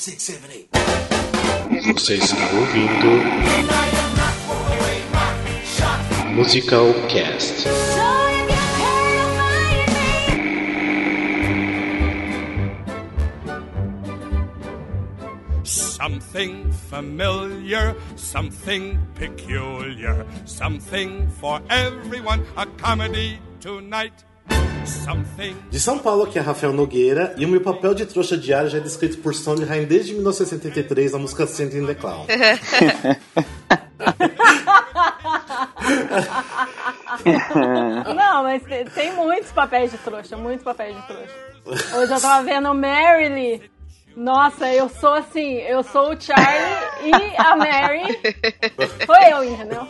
six, seven, eight. Você está ouvindo Musical Cast. Something familiar, something peculiar, something for everyone, a comedy tonight. De São Paulo, aqui é Rafael Nogueira, e o meu papel de trouxa diário já é descrito por Sondheim desde 1973 na música Send in the Clown. Não, mas tem, muitos papéis de trouxa, muitos papéis de trouxa. Hoje eu tava vendo Mary Nossa, eu sou assim, eu sou o Charlie e a Mary. Foi eu, entendeu?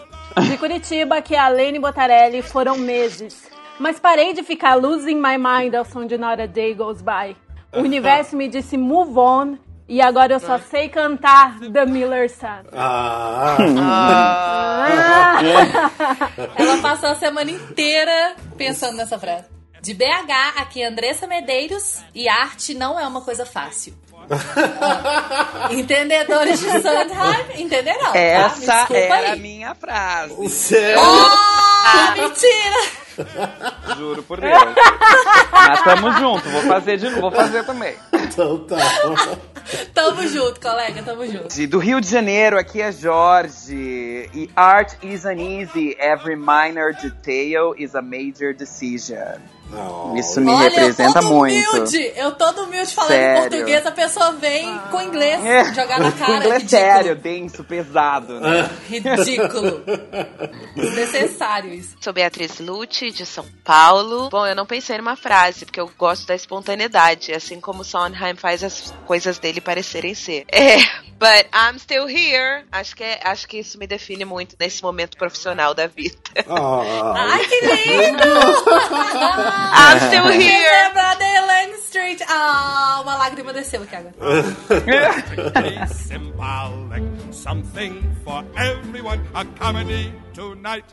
De Curitiba, que a Lene Botarelli foram meses. Mas parei de ficar losing my mind ao som de Not a Day Goes By. O universo me disse move on e agora eu só sei cantar The Miller Sun. Ah, Ah. Ela passou a semana inteira pensando nessa frase. De BH, aqui é Andressa Medeiros e arte não é uma coisa fácil. Entendedores de Sondheim entenderão. tá? Essa desculpa era a minha frase. sério? Ah, mentira! Juro por Deus. Mas tamo junto, vou fazer de novo, vou fazer também. Então tá. Tamo junto, colega, tamo junto. Do Rio de Janeiro, aqui é Jorge. E art isn't easy. Every minor detail is a major decision. Não. Isso me Olha, representa eu todo muito. humilde. Eu todo humilde falando Sério. português, a pessoa vem com inglês É. jogar na cara. inglês ridículo. sério, denso, pesado, né? Ridículo. Desnecessário isso. Sou Beatriz Lute, de São Paulo. Bom, eu não pensei numa frase, porque eu gosto da espontaneidade, assim como Sondheim faz as coisas dele parecerem ser. É, but I'm still here. Acho que, é- acho que isso me define muito nesse momento profissional da vida. Ah, Ai, que lindo! I'm still here. Lembra da Elaine Street. Ah, uma lágrima desceu aqui agora. Symbolic, something for everyone, a comedy tonight.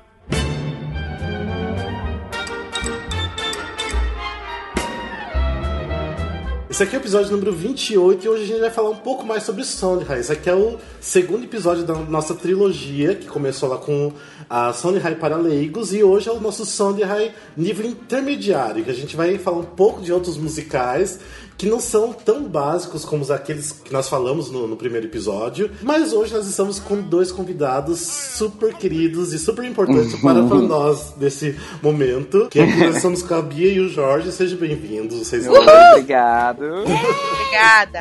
Esse aqui é o episódio número 28 e hoje a gente vai falar um pouco mais sobre Sondheim. Esse aqui é o segundo episódio da nossa trilogia, que começou lá com a Sondheim para leigos e hoje é o nosso Sondheim nível intermediário, que a gente vai falar um pouco de outros musicais que não são tão básicos como os aqueles que nós falamos no, no primeiro episódio, mas hoje nós estamos com dois convidados super queridos e super importantes para, para nós nesse momento, que é que nós estamos com a Bia e o Jorge. Sejam bem-vindos. Vocês Obrigado. Obrigada.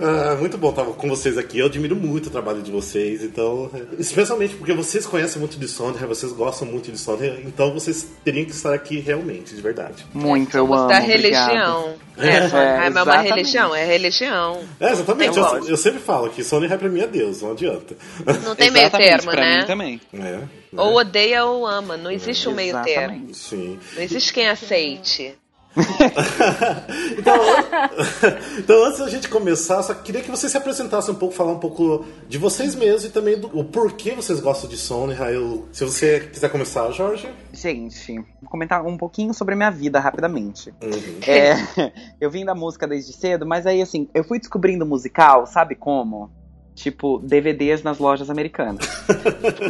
Ah, muito bom estar com vocês aqui. Eu admiro muito o trabalho de vocês, então, especialmente porque vocês conhecem muito de Sondheim, vocês gostam muito de Sondheim, então vocês teriam que estar aqui realmente, de verdade. Muito, eu Somos amo. da obrigado. religião. É, Sondheim é, uma exatamente. religião, é religião. É, exatamente. É Eu, eu sempre falo que Sondheim pra mim é Deus, não adianta. Não tem meio termo, pra né? mim também. É, Ou odeia ou ama, não existe um meio termo. Sim. Não existe quem aceite. então, então, antes da gente começar, só queria que vocês se apresentassem um pouco, falar um pouco de vocês mesmos e também do o porquê vocês gostam de Sondheim. Eu- Se você quiser começar, Jorge. Gente, vou comentar um pouquinho sobre a minha vida rapidamente. Uhum. É, eu vim da música desde cedo, mas aí assim, eu fui descobrindo musical, sabe como? Tipo, DVDs nas lojas americanas.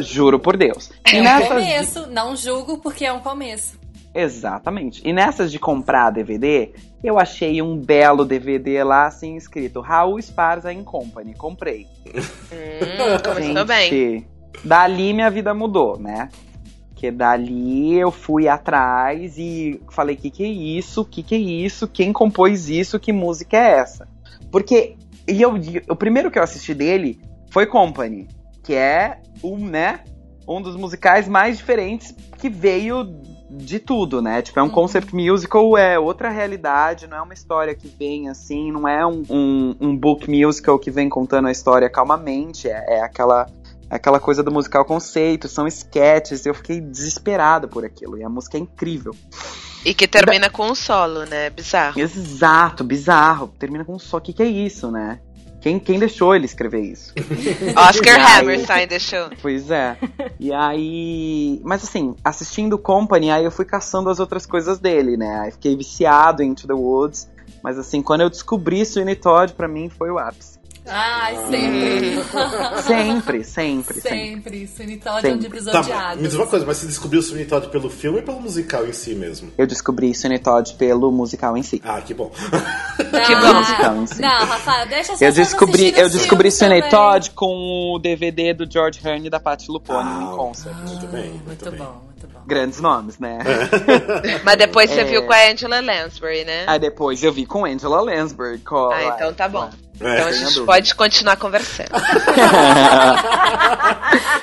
Juro por Deus. É um nessas começo, não julgo porque é um começo. Exatamente. E nessas de comprar DVD, eu achei um belo DVD lá assim escrito Raul Esparza in Company. Comprei. Hum, começou bem. Dali minha vida mudou, né? Porque dali eu fui atrás e falei: que que é isso? Que que é isso? Quem compôs isso? Que música é essa? Porque e eu, o primeiro que eu assisti dele foi Company, que é um, né, um dos musicais mais diferentes que veio de tudo, né? Tipo, é um Uhum. concept musical, é outra realidade, não é uma história que vem assim, não é um, um, um book musical que vem contando a história calmamente, é, é aquela aquela coisa do musical conceito, são sketches, eu fiquei desesperado por aquilo, e a música é incrível. E que termina com um solo, né? Bizarro. Exato, bizarro, termina com um só, o que que é isso, né? Quem, quem deixou ele escrever isso? Oscar aí- Hammerstein deixou. Pois é. E aí. Mas assim, assistindo Company, aí eu fui caçando as outras coisas dele, né? Aí fiquei viciado em Into the Woods. Mas assim, quando eu descobri Sweeney Todd, pra mim foi o ápice. Ai, sempre. Sempre, sempre, sempre. sempre. Sweeney Todd é um Sempre. divisor Tá, de me águas. diz uma coisa, mas você descobriu o Sweeney Todd pelo filme ou pelo musical em si mesmo? Eu descobri Sweeney Todd pelo musical em si. Ah, que bom. Não, bom. Musical em si. não, Rafael, deixa Eu descobri, eu descobri Sweeney. Todd com o DVD do George Hearn e da Patti LuPone Ah, em concert. Muito bem, muito, Muito bem. bom, muito bom. Grandes nomes, né? Mas depois você É. viu com a Angela Lansbury, né? Aí depois eu vi com Angela Lansbury. Com, Ah, então tá bom. É. Então a gente dúvida. pode continuar conversando.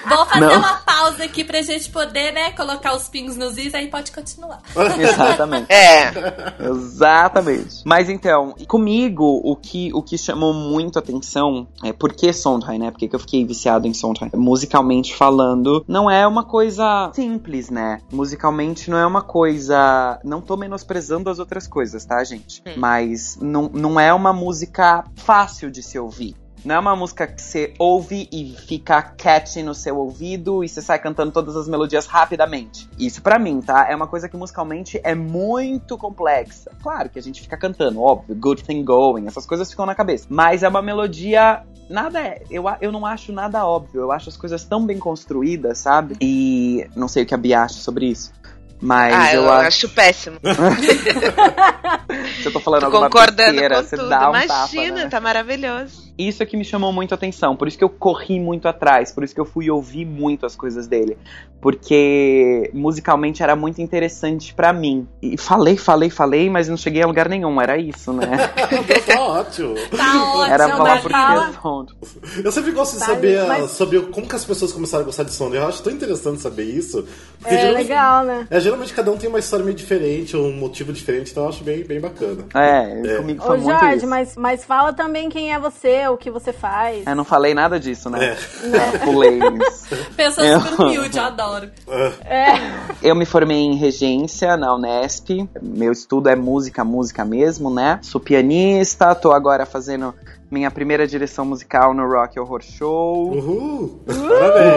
Vou fazer Não. uma pausa aqui pra gente poder, né, colocar os pingos nos is, aí pode continuar. Exatamente. É. Exatamente. Mas então, comigo, o que, o que chamou muito atenção é por que Sondheim, né? Porque que eu fiquei viciado em Sondheim. Musicalmente falando, não é uma coisa simples, né? Musicalmente não é uma coisa. Não tô menosprezando as outras coisas, tá, gente? Mas não, não é uma música fácil de se ouvir. Não é uma música que você ouve e fica catchy no seu ouvido e você sai cantando todas as melodias rapidamente. Isso pra mim, tá? É uma coisa que musicalmente é muito complexa. Claro que a gente fica cantando, óbvio, Good Thing Going, essas coisas ficam na cabeça. Mas é uma melodia. Nada é. Eu, eu não acho nada óbvio. Eu acho as coisas tão bem construídas, sabe? E não sei o que a Bia acha sobre isso. Mas Ah, eu, eu acho. acho péssimo. Se eu tô falando Tô alguma concordando besteira, com você tudo. dá um Imagina, tapa, né? tá maravilhoso. Isso é que me chamou muito a atenção, por isso que eu corri muito atrás, por isso que eu fui ouvir muito as coisas dele, porque musicalmente era muito interessante pra mim. E falei, falei, falei, mas não cheguei a lugar nenhum, era isso, né? tá ótimo. Tá ótimo, Era falar por fala- que. Eu sempre gosto de Tá, saber, mas- saber como que as pessoas começaram a gostar de Sondheim. Eu acho tão interessante saber isso. É legal, né? é, geralmente cada um tem uma história meio diferente, ou um motivo diferente, então eu acho bem, bem bacana. É, É. comigo foi Ô, muito Jorge, isso. mas, mas fala também quem é você, o que você faz. Eu não falei nada disso, né? É. Pulei isso. Pessoas Eu- super humilde, eu adoro. É. Eu me formei em regência na Unesp. Meu estudo é música, música mesmo, né? Sou pianista, tô agora fazendo minha primeira direção musical no Rock Horror Show. Uhul! Parabéns!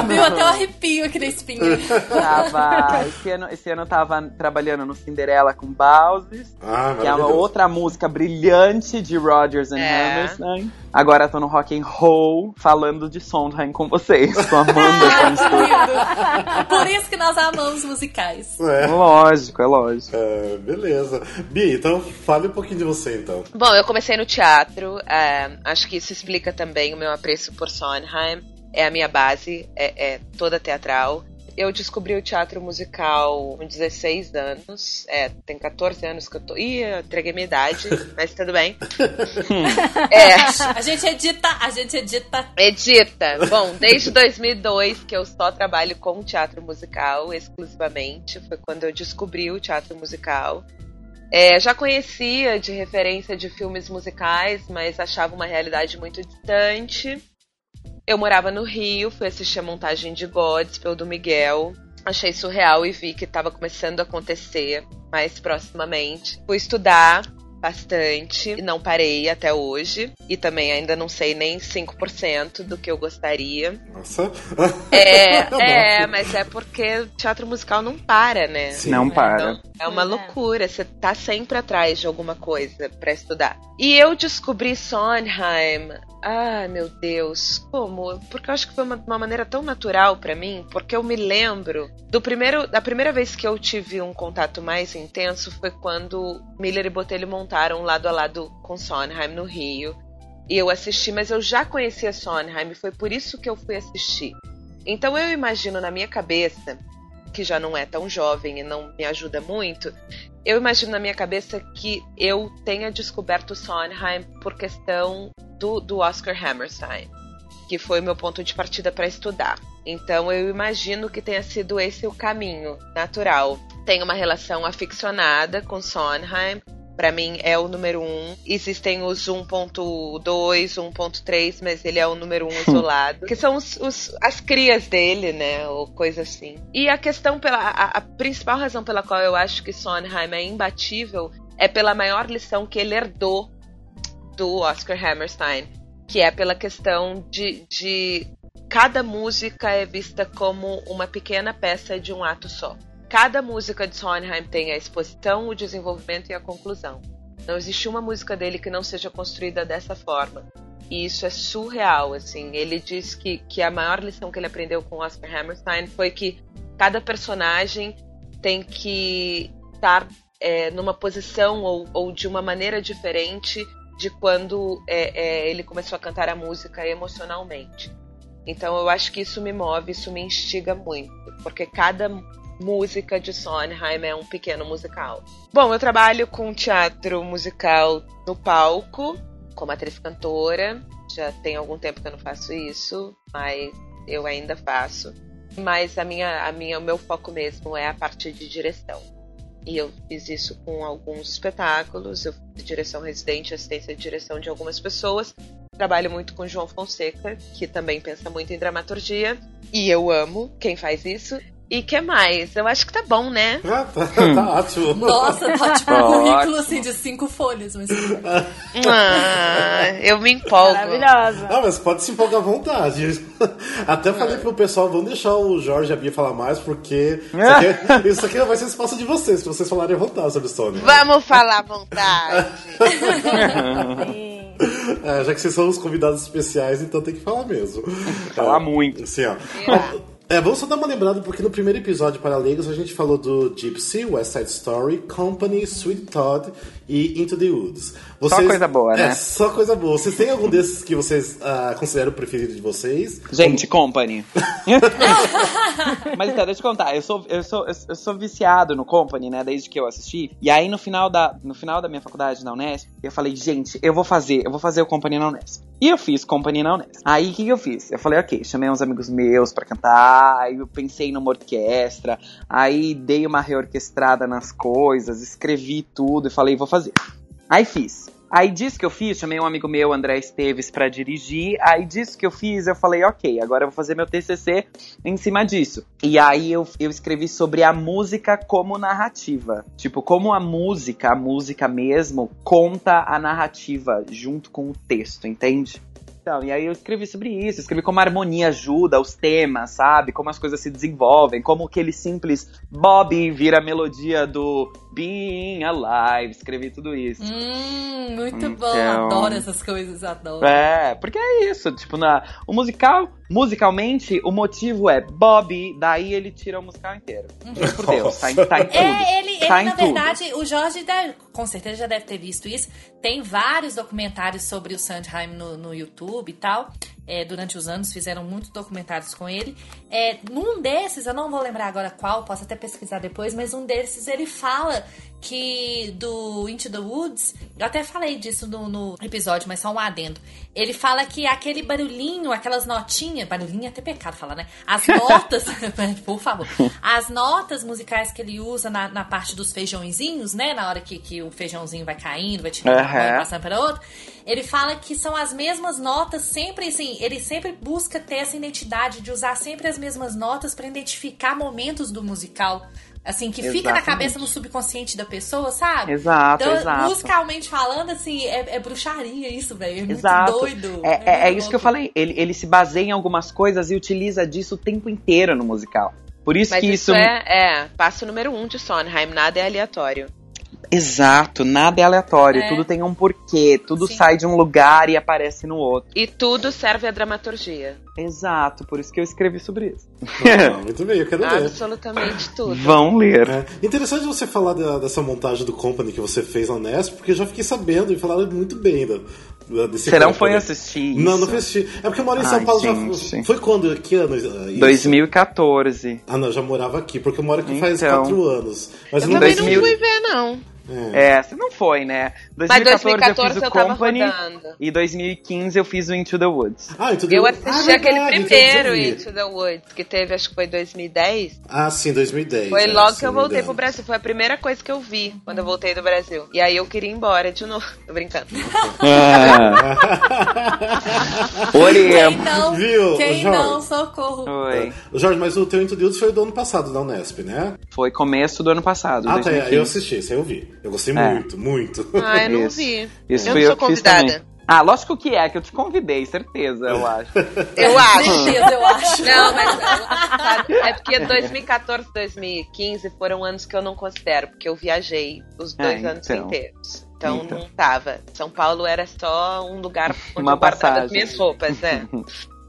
Subiu até o arrepio aqui na espinha. Tava, esse, ano, esse ano eu tava trabalhando no Cinderela com Bowses, Ah, que é uma outra música brilhante de Rodgers and É. Hammerstein. Agora tô no Rock and Roll falando de Sondheim com vocês, com a Amanda Feinstein. Por isso que nós amamos musicais. É. Lógico, é lógico. É, beleza. Bia, então fale um pouquinho de você, então. Bom, eu comecei no teatro. é, acho que isso explica também o meu apreço por Sondheim. É a minha base, é, é toda teatral. Eu descobri o teatro musical com 16 anos. É, tem 14 anos que eu tô. Ih, eu entreguei minha idade, mas tudo bem. É, A gente edita, a gente edita. Edita. Bom, desde 2002 que eu só trabalho com teatro musical exclusivamente. Foi quando eu descobri o teatro musical. É, já conhecia de referência de filmes musicais, mas achava uma realidade muito distante. Eu morava no Rio, fui assistir a montagem de Godspell do Miguel. Achei surreal e vi que estava começando a acontecer mais proximamente. Fui estudar bastante e não parei até hoje. E também ainda não sei nem 5% do que eu gostaria. Nossa. É, Nossa. é, mas é porque o teatro musical não para, né? Sim. Não para. Então, é uma É. loucura, você tá sempre atrás de alguma coisa pra estudar. E eu descobri Sondheim. Ah, meu Deus, como? Porque eu acho que foi uma, uma maneira tão natural pra mim, porque eu me lembro do primeiro, da primeira vez que eu tive um contato mais intenso foi quando Miller e Botelho montaram lado a lado com Sondheim no Rio. E eu assisti, mas eu já conhecia Sondheim, foi por isso que eu fui assistir. Então eu imagino na minha cabeça que já não é tão jovem e não me ajuda muito, eu imagino na minha cabeça que eu tenha descoberto Sondheim por questão do, do Oscar Hammerstein, que foi o meu ponto de partida para estudar. Então eu imagino que tenha sido esse o caminho natural. Tenho uma relação aficionada com Sondheim. Pra mim é o número um. Existem os 1.2, 1.3, mas ele é o número um isolado. que são os, os- as crias dele, né? Ou coisa assim. E a questão pela. A, a principal razão pela qual eu acho que Sondheim é imbatível é pela maior lição que ele herdou do Oscar Hammerstein. Que é pela questão de, de cada música é vista como uma pequena peça de um ato só. Cada música de Sondheim tem a exposição, o desenvolvimento e a conclusão. Não existe uma música dele que não seja construída dessa forma. E isso é surreal, assim. Ele diz que, que a maior lição que ele aprendeu com Oscar Hammerstein foi que cada personagem tem que estar é, numa posição ou, ou de uma maneira diferente de quando é, é, ele começou a cantar a música emocionalmente. Então eu acho que isso me move, isso me instiga muito, porque cada música de Sondheim é um pequeno musical. Bom, eu trabalho com teatro musical no palco, como atriz cantora. Já tem algum tempo que eu não faço isso, mas eu ainda faço. Mas a minha, a minha, o meu foco mesmo é a parte de direção. E eu fiz isso com alguns espetáculos, eu fiz direção residente, assistência de direção de algumas pessoas. Trabalho muito com João Fonseca, que também pensa muito em dramaturgia. E eu amo quem faz isso. E que mais? Eu acho que tá bom, né? Ah, tá, tá ótimo. Nossa, tá tipo um currículo assim de cinco folhas. Mas... Ah, eu me empolgo. Maravilhosa. Não, mas pode se empolgar à vontade. Até falei pro pessoal, vamos deixar o Jorge e a Bia falar mais, porque isso aqui, isso aqui vai ser espaço de vocês, pra vocês falarem à vontade sobre Sony. Vamos falar à vontade. Sim. É, já que vocês são os convidados especiais, então tem que falar mesmo. Falar É, muito. Assim, ó. É, vamos só dar uma lembrada, porque no primeiro episódio para leigos a gente falou do Gypsy, West Side Story, Company, Sweet Todd e Into the Woods. Vocês, coisa boa, é, né? só coisa boa. Vocês têm algum desses que vocês ah, consideram o preferido de vocês? Gente, Company. Mas então, deixa eu contar. Eu sou, eu, sou, eu sou viciado no Company, né? Desde que eu assisti. E aí, no final da, no final da minha faculdade na Unesp, eu falei, gente, eu vou fazer, eu vou fazer o Company na Unesp. E eu fiz Company na Unesp. Aí, o que, que eu fiz? Eu falei, ok, chamei uns amigos meus pra cantar, aí eu pensei numa orquestra, aí dei uma reorquestrada nas coisas, escrevi tudo e falei, vou fazer. Aí fiz. Aí disso que eu fiz, chamei um amigo meu, André Esteves, pra dirigir. Aí disso que eu fiz, eu falei, ok, agora eu vou fazer meu TCC em cima disso. E aí eu, eu escrevi sobre a música como narrativa. Tipo, como a música, a música mesmo, conta a narrativa junto com o texto, entende? Então, e aí eu escrevi sobre isso, escrevi como a harmonia ajuda os temas, sabe? Como as coisas se desenvolvem, como aquele simples Bob vira a melodia do Being Alive, escrevi tudo isso. Hum, muito bom. Então- Adoro essas coisas, adoro. É, porque é isso, tipo, na, o musical, musicalmente, o motivo é Bob, daí ele tira o musical inteiro. Juro por Deus, tá, tá em tudo. É, ele, ele Tá na tudo. verdade, o Jorge deve- com certeza já deve ter visto isso. Tem vários documentários sobre o Sondheim no, no YouTube e tal. É, durante os anos fizeram muitos documentários com ele. É, num desses, eu não vou lembrar agora qual, posso até pesquisar depois, mas um desses ele fala que do Into the Woods, eu até falei disso no, no episódio, mas só um adendo. Ele fala que aquele barulhinho, aquelas notinhas, barulhinho é até pecado falar, né? As notas, por favor, as notas musicais que ele usa na, na parte dos feijãozinhos, né? Na hora que, que o feijãozinho vai caindo, vai tirando uma Aham. mão e passando para outro. Ele fala que são as mesmas notas, sempre assim, ele sempre busca ter essa identidade de usar sempre as mesmas notas para identificar momentos do musical. Assim, que fica na cabeça no subconsciente da pessoa, sabe? Exato, então, exato. musicalmente falando, assim, é, é bruxaria isso, velho. É muito Exato. doido. É, é- é muito isso que eu falei. Ele, ele se baseia em algumas coisas e utiliza disso o tempo inteiro no musical. Por isso Mas que isso isso. é, é passo número um de Sondheim, nada é aleatório. Exato, nada é aleatório. É. Tudo tem um porquê. Tudo Sim. sai de um lugar e aparece no outro. E tudo serve à dramaturgia. Exato, por isso que eu escrevi sobre isso. Ah, muito bem, eu quero ver. Absolutamente tudo. Vão ler. É. Interessante você falar da- dessa montagem do Company que você fez na Unesp, porque eu já fiquei sabendo e falaram muito bem da, da- desse Você não foi assistir isso? Não, não fui assistir. É porque eu moro em São Ai, Paulo já. gente. Foi quando? Que ano? ah, isso? 2014. Ah, não, eu já morava aqui, porque eu moro aqui faz Então. quatro anos. Mas Eu não também 2000. não fui ver, não. É, você não foi, né? Mas 2014, 2014 eu fiz eu, o tava Company rodando. e 2015 eu fiz o Into the Woods. Ah, então Eu deu- assisti Ah, aquele verdade, primeiro eu. Into the Woods, que teve, acho que foi 2010. Ah, sim, 2010. Foi é, logo que eu voltei engano. pro Brasil. Foi a primeira coisa que eu vi quando eu voltei do Brasil. E aí eu queria ir embora de novo. Tô brincando. Quem Oremos. não, Viu, quem Jorge? não, socorro. Foi. Jorge, mas o teu Into the Woods foi do ano passado, da Unesp, né? Foi começo do ano passado. Ah, tá, 2015. eu assisti, esse aí eu vi. Eu gostei É. muito, muito. Ah, eu não Isso. vi. Isso eu não eu sou fiz convidada. Ah, lógico que é, que eu te convidei, certeza, eu acho. Eu acho. Certeza, eu acho. Não, mas sabe, é porque 2014, 2015 foram anos que eu não considero, porque eu viajei os dois É, anos então. inteiros. Então Eita. não tava. São Paulo era só um lugar onde Uma eu guardava as passagem. minhas roupas, é.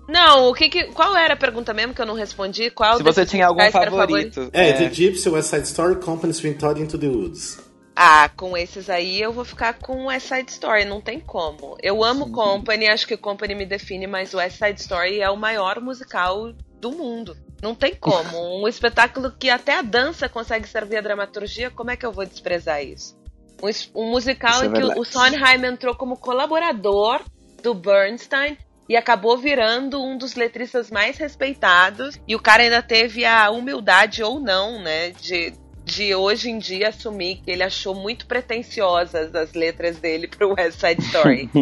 Não, o que que. Qual era a pergunta mesmo que eu não respondi? Qual Se você tinha algum musicais era o favorito. É, The Gypsy, West Side Story, Company, Swing Todd Into the Woods. Ah, com esses aí eu vou ficar com West Side Story, não tem como. Eu amo Company, acho que Company me define, mas West Side Story é o maior musical do mundo. Não tem como. Um espetáculo que até a dança consegue servir a dramaturgia, como é que eu vou desprezar isso? Um, um musical Isso é em que o Sondheim entrou como colaborador do Bernstein e acabou virando um dos letristas mais respeitados. E o cara ainda teve a humildade ou não, né, de, de hoje em dia assumir que ele achou muito pretensiosas as letras dele pro West Side Story.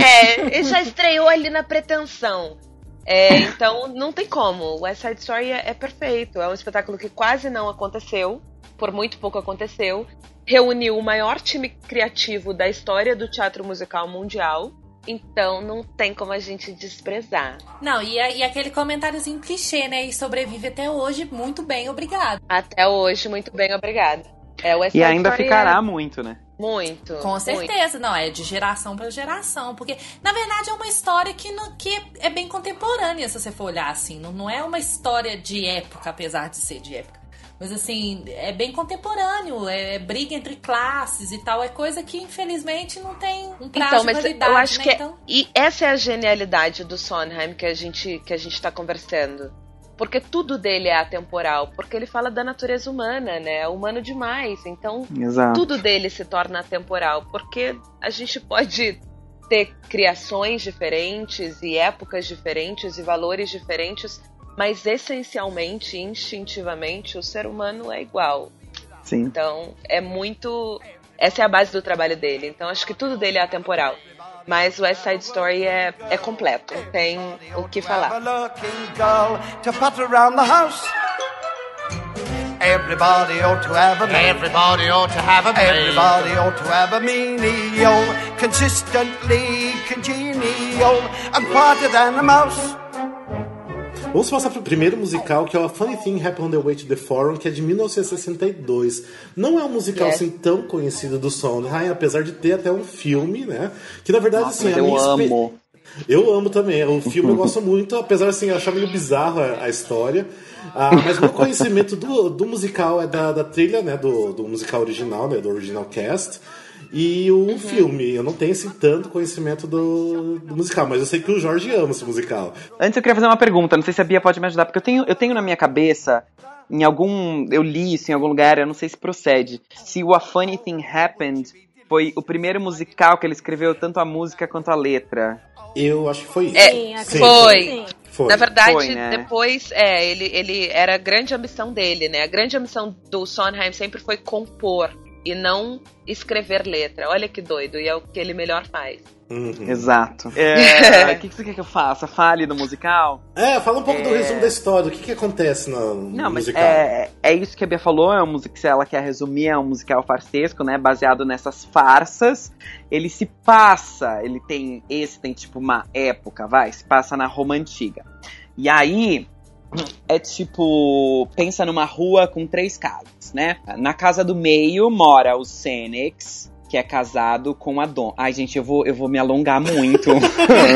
É, ele já estreou ali na pretensão. É, então não tem como. O West Side Story é, é perfeito. É um espetáculo que quase não aconteceu, por muito pouco aconteceu. Reuniu o maior time criativo da história do teatro musical mundial. Então não tem como a gente desprezar. Não, e, e aquele comentáriozinho clichê, né? E sobrevive até hoje muito bem, obrigado. Até hoje, muito bem, obrigada. É, o E ainda ficará é muito, né? muito. Com muito. certeza, não, é de geração pra geração. Porque, na verdade, é uma história que, não- que é bem contemporânea, se você for olhar assim. Não, não é uma história de época, apesar de ser de época. Mas, assim, é bem contemporâneo, é briga entre classes e tal. É coisa que, infelizmente, não tem um prazo Então, de mas validade, eu acho né? que é- Então, e essa é a genialidade do Sondheim que a gente que a gente tá conversando. Porque tudo dele é atemporal, porque ele fala da natureza humana, né? É humano demais. Então, Exato. tudo dele se torna atemporal, porque a gente pode ter criações diferentes e épocas diferentes e valores diferentes, mas essencialmente, instintivamente, o ser humano é igual. Sim. Então, é muito. Essa é a base do trabalho dele. Então, acho que tudo dele é atemporal. Mas o West Side Story é, é completo. Tem o que falar. Everybody ought to have a man. Everybody ought to have a maid. Everybody ought to have a menial, consistently congenial, and quieter than a mouse. Vamos passar pro primeiro musical, que é o A Funny Thing Happened on the Way to the Forum, que é de 1962. Não é um musical Yes. assim tão conhecido do Sondheim, apesar de ter até um filme, né? Que na verdade, Nossa, assim, eu amo. Eu amo também. O filme eu gosto muito, apesar assim, eu achar meio bizarro a, a história. Ah, mas meu conhecimento do, do musical é da, da trilha, né? Do, do musical original, né? Do original cast. E o filme, eu não tenho assim, tanto conhecimento do, do musical, mas eu sei que o Jorge ama esse musical. Antes eu queria fazer uma pergunta, não sei se a Bia pode me ajudar, porque eu tenho, eu tenho na minha cabeça, em algum. Eu li isso em algum lugar, eu não sei se procede. Se o A Funny Thing Happened foi o primeiro musical que ele escreveu, tanto a música quanto a letra. Eu acho que foi isso. É, Sim, foi. sim. Foi. Na verdade, Foi, né? depois, é, ele, ele era a grande ambição dele, né? A grande ambição do Sondheim sempre foi compor e não escrever letra. Olha que doido, e é o que ele melhor faz. Uhum. Exato. É, O que, que você quer que eu faça? Fale do musical? É, fala um pouco do resumo da história, o que, que acontece no, no Não, mas musical. é, é isso que a Bia falou, é um musical, se ela quer resumir, é um musical farsesco, né? Baseado nessas farsas. Ele se passa, ele tem. Esse tem tipo uma época, vai, se passa na Roma Antiga. E aí. É tipo. Pensa numa rua com três casas, né? Na casa do meio mora o Senex, que é casado com a Dom. Ai, gente, eu vou, eu vou me alongar muito.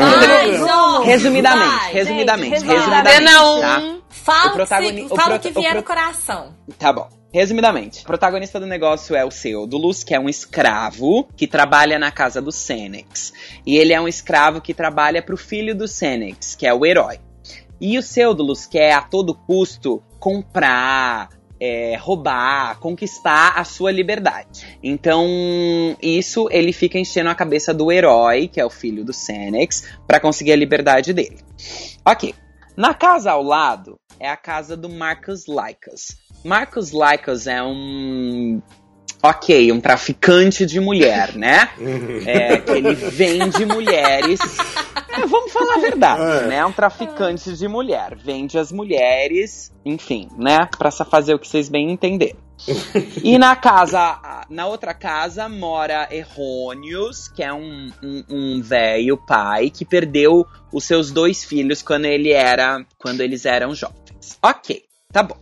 Ai, resumidamente, vai. resumidamente, gente, resumidamente. Um. tá? Fala, O protagoni- se- o fala o prota- que vier o no pro- coração. Tá bom. Resumidamente, o protagonista do negócio é o Seudulus, que é um escravo que trabalha na casa do Senex. E ele é um escravo que trabalha pro filho do Senex, que é o herói. E o Seudulus quer a todo custo comprar, é, roubar, conquistar a sua liberdade. Então, isso ele fica enchendo a cabeça do herói, que é o filho do Senex, pra conseguir a liberdade dele. Ok. Na casa ao lado é a casa do Marcus Lycus. Marcus Lycus é um. Ok, um traficante de mulher, né? É, que ele vende mulheres. É, vamos falar a verdade, É. né? Um traficante de mulher. Vende as mulheres, enfim, né? Pra fazer o que vocês bem entenderam. E na casa, na outra casa, mora Errônios, que é um, um, um velho pai que perdeu os seus dois filhos quando ele era. quando eles eram jovens. Ok, tá bom.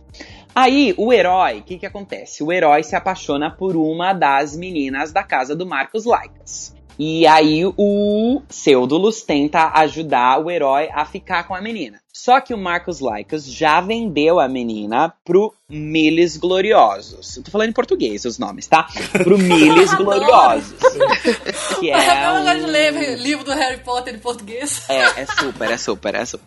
Aí, o herói, o que que acontece? O herói se apaixona por uma das meninas da casa do Marcos Laicas. E aí o Pseudolus tenta ajudar o herói a ficar com a menina. Só que o Marcos Laicas já vendeu a menina pro Miles Gloriosos. Eu tô falando em português os nomes, tá? Pro Miles Gloriosos. Que é Eu um... gosto de ler livro do Harry Potter em português. É, é super, é super, é super.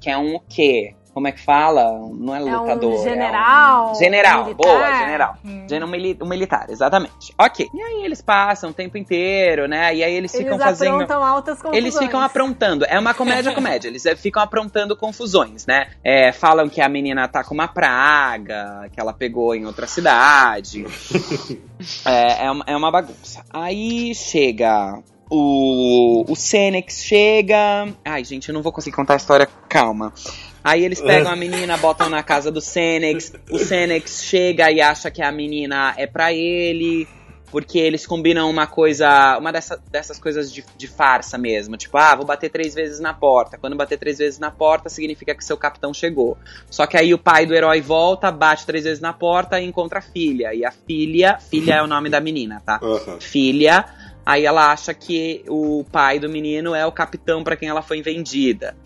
Que é um o quê? Como é que fala? Não é É um lutador. general, É um... General, militar. boa, general. General mili- um militar, exatamente. Ok. E aí eles passam o tempo inteiro, né? E aí eles, Eles ficam fazendo. aprontam altas confusões. Eles ficam aprontando. É uma comédia comédia. Eles é, ficam aprontando confusões, né? É, falam que a menina tá com uma praga, que ela pegou em outra cidade. é, é, uma, é uma bagunça. Aí chega. O, o Senex chega. Ai, gente, eu não vou conseguir contar a história. Calma. Aí eles pegam a menina, botam na casa do Senex. O Senex chega e acha que a menina é pra ele. Porque eles combinam uma coisa, uma dessa, dessas coisas de, de farsa mesmo. Tipo, ah, vou bater três vezes na porta. Quando bater três vezes na porta, significa que seu capitão chegou. Só que aí o pai do herói volta, bate três vezes na porta e encontra a filha. E a filha, filha é o nome da menina, tá? Aham. filha. Aí ela acha que o pai do menino é o capitão pra quem ela foi vendida.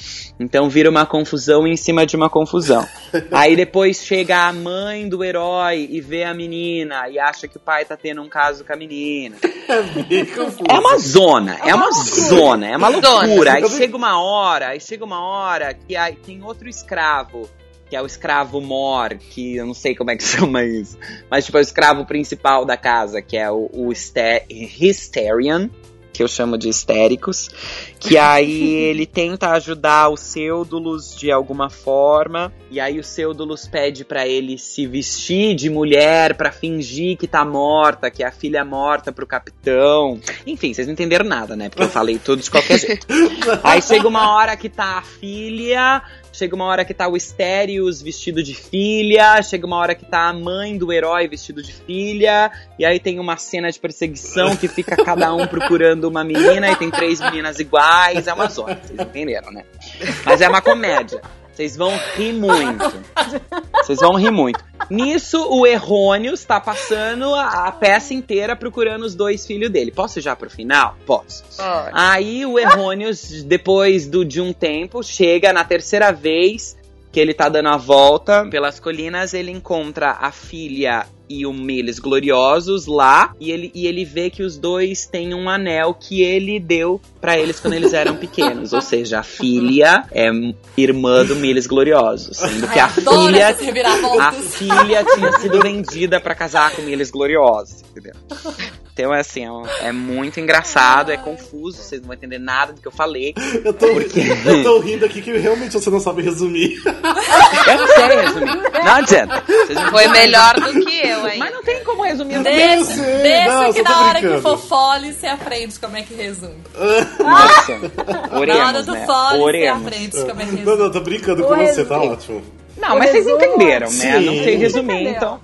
Então vira uma confusão em cima de uma confusão. Aí depois chega a mãe do herói e vê a menina e acha que o pai tá tendo um caso com a menina. Confuso. É uma zona, é uma zona, é uma loucura. Aí chega uma hora, aí chega uma hora que aí tem outro escravo, que é o escravo Mor, que eu não sei como é que chama isso, mas tipo é o escravo principal da casa, que é o, o Ste- Hysterian, que eu chamo de histéricos, que aí ele tenta ajudar o Pseudolus de alguma forma, e aí o Pseudolus pede pra ele se vestir de mulher pra fingir que tá morta, que é a filha morta pro capitão. Enfim, vocês não entenderam nada, né? Porque eu falei tudo de qualquer jeito. Aí chega uma hora que tá a filha, chega uma hora que tá o Estéreos vestido de filha, chega uma hora que tá a mãe do herói vestido de filha, e aí tem uma cena de perseguição que fica cada um procurando uma menina e tem três meninas iguais, é uma zona, vocês entenderam, né? Mas é uma comédia. Vocês vão rir muito. Vocês vão rir muito. Nisso, o Errônios tá passando a, a peça inteira procurando os dois filhos dele. Posso já pro final? Posso. Aí o Errônios, depois do, de um tempo, chega na terceira vez que ele tá dando a volta pelas colinas, ele encontra a filha e o Miles gloriosos lá, e ele, e ele vê que os dois têm um anel que ele deu pra eles quando eles eram pequenos. Ou seja, a filha é irmã do Miles gloriosos, sendo que a filha a filha tinha sido vendida pra casar com eles gloriosos, entendeu? Então, é assim, é, um- é muito engraçado, é confuso, vocês não vão entender nada do que eu falei. Eu tô, Porque- eu tô rindo aqui que realmente você não sabe resumir. Eu não sei resumir, não adianta. Não foi melhor do que eu, hein? Mas não tem como resumir. Deixa, sei, deixa não, que na hora que brincando. for fole, você aprende como é que resume. Nossa, na hora oremos, do né? fole, você aprende como é que Não, resume. não, tô brincando com você, tá ótimo. Não, O mas vocês entenderam, né? Não Sim. sei resumir, então...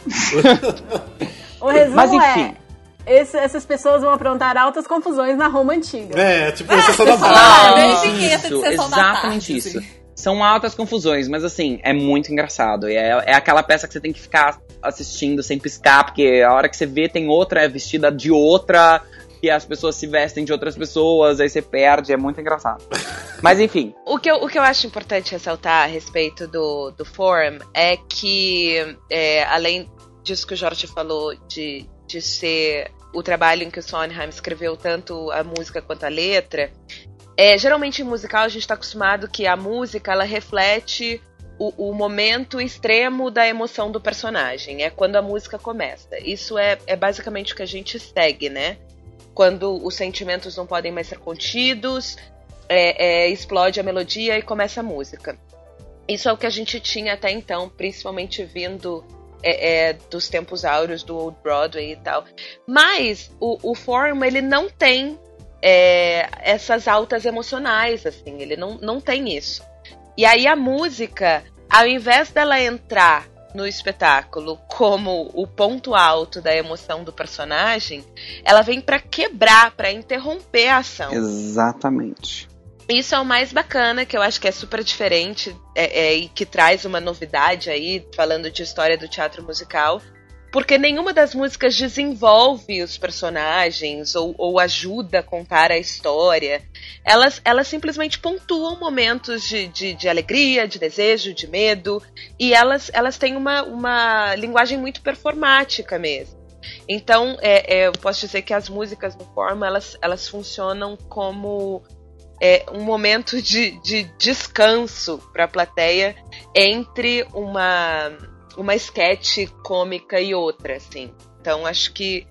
O resumo Mas, enfim. é: esse- essas pessoas vão aprontar altas confusões na Roma antiga. É, tipo, sessão da Ah, tarde. desde quinta de sessão da exatamente tarde, isso. assim. São altas confusões, mas assim, é muito engraçado. E é, é aquela peça que você tem que ficar assistindo sem piscar, porque a hora que você vê tem outra é vestida de outra, e as pessoas se vestem de outras pessoas, aí você perde, é muito engraçado. Mas enfim, O que, eu, o que eu acho importante ressaltar a respeito do, do Forum é que, é, além disso que o Jorge falou, de, de ser o trabalho em que o Sondheim escreveu tanto a música quanto a letra, é, geralmente em musical a gente está acostumado que a música ela reflete o, o momento extremo da emoção do personagem. É quando a música começa. Isso é, é basicamente o que a gente segue, né? Quando os sentimentos não podem mais ser contidos, é, é, explode a melodia e começa a música. Isso é o que a gente tinha até então, principalmente vindo é, é, dos tempos áureos do Old Broadway e tal. Mas o, o Forum, ele não tem é, essas altas emocionais, assim, ele não, não tem isso. E aí a música, ao invés dela entrar no espetáculo como o ponto alto da emoção do personagem, ela vem pra quebrar, pra interromper a ação. exatamente. Isso é o mais bacana, que eu acho que é super diferente é, é, e que traz uma novidade aí, falando de história do teatro musical. Porque nenhuma das músicas desenvolve os personagens ou, ou ajuda a contar a história. Elas, elas simplesmente pontuam momentos de, de, de alegria, de desejo, de medo. E elas, elas têm uma, uma linguagem muito performática mesmo. Então, é, é, eu posso dizer que as músicas do Forma, elas, elas funcionam como é, um momento de, de descanso para a plateia entre uma uma sketch cômica e outra, assim. Então acho que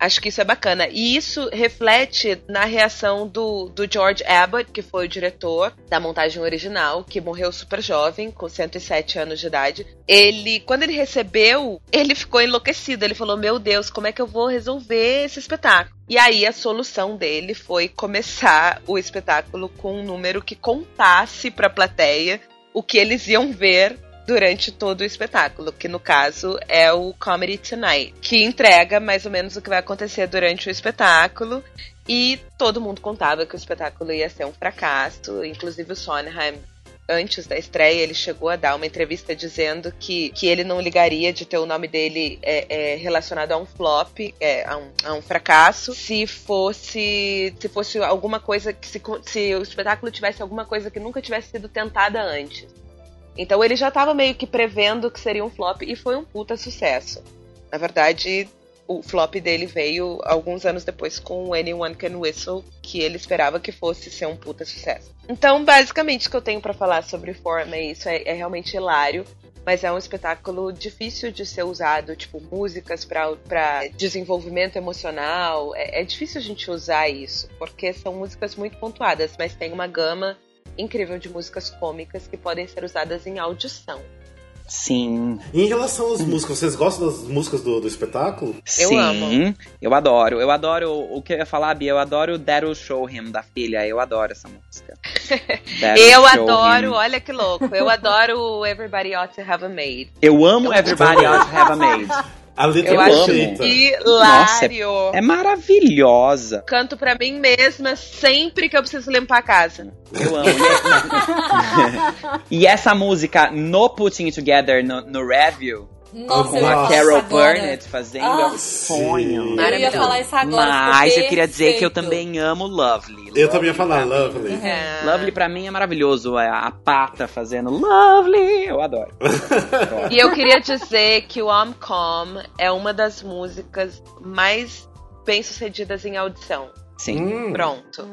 acho que isso é bacana. E isso reflete na reação do, do George Abbott, que foi o diretor da montagem original, que morreu super jovem, com 107 anos de idade. Ele, quando ele recebeu, ele ficou enlouquecido. Ele falou: Meu Deus, como é que eu vou resolver esse espetáculo? E aí a solução dele foi começar o espetáculo com um número que contasse para a plateia o que eles iam ver durante todo o espetáculo, que no caso é o Comedy Tonight, que entrega mais ou menos o que vai acontecer durante o espetáculo. E todo mundo contava que o espetáculo ia ser um fracasso, inclusive o Sondheim antes da estreia, ele chegou a dar uma entrevista dizendo que, que ele não ligaria de ter o nome dele é, é, relacionado a um flop, é, a, um, a, um, fracasso, se fosse se fosse alguma coisa que se, se o espetáculo tivesse alguma coisa que nunca tivesse sido tentada antes. Então ele já estava meio que prevendo que seria um flop e foi um puta sucesso. Na verdade, o flop dele veio alguns anos depois com Anyone Can Whistle, que ele esperava que fosse ser um puta sucesso. Então, basicamente, o que eu tenho para falar sobre Forma é isso, é, é, realmente hilário, mas é um espetáculo difícil de ser usado, tipo, músicas para desenvolvimento emocional. É, é difícil a gente usar isso, porque são músicas muito pontuadas, mas tem uma gama incrível de músicas cômicas que podem ser usadas em audição. Sim. E em relação às músicas, vocês gostam das músicas do, do espetáculo? Eu Sim, amo. eu adoro. Eu adoro o que eu ia falar, Bia. Eu adoro That'll Show Him da filha. Eu adoro essa música. eu adoro, him. olha que louco. Eu adoro Everybody Ought to Have a Maid. Eu amo Everybody Ought to Have a Maid. A letra eu é acho perfeita. hilário. Nossa, é, é maravilhosa. Canto pra mim mesma sempre que eu preciso limpar a casa. Eu amo. e essa música no Putting It Together, no, no Review, nossa, com a Carol Burnett fazendo ah, é um sonho. Eu ia falar isso agora. Mas eu queria dizer que eu também amo Lovely. Eu também ia falar Lovely. É. Lovely pra mim é maravilhoso. É a pata fazendo Lovely. Eu adoro. e eu queria dizer que o I'm Com é uma das músicas mais bem sucedidas em audição. Sim. Hum. Pronto.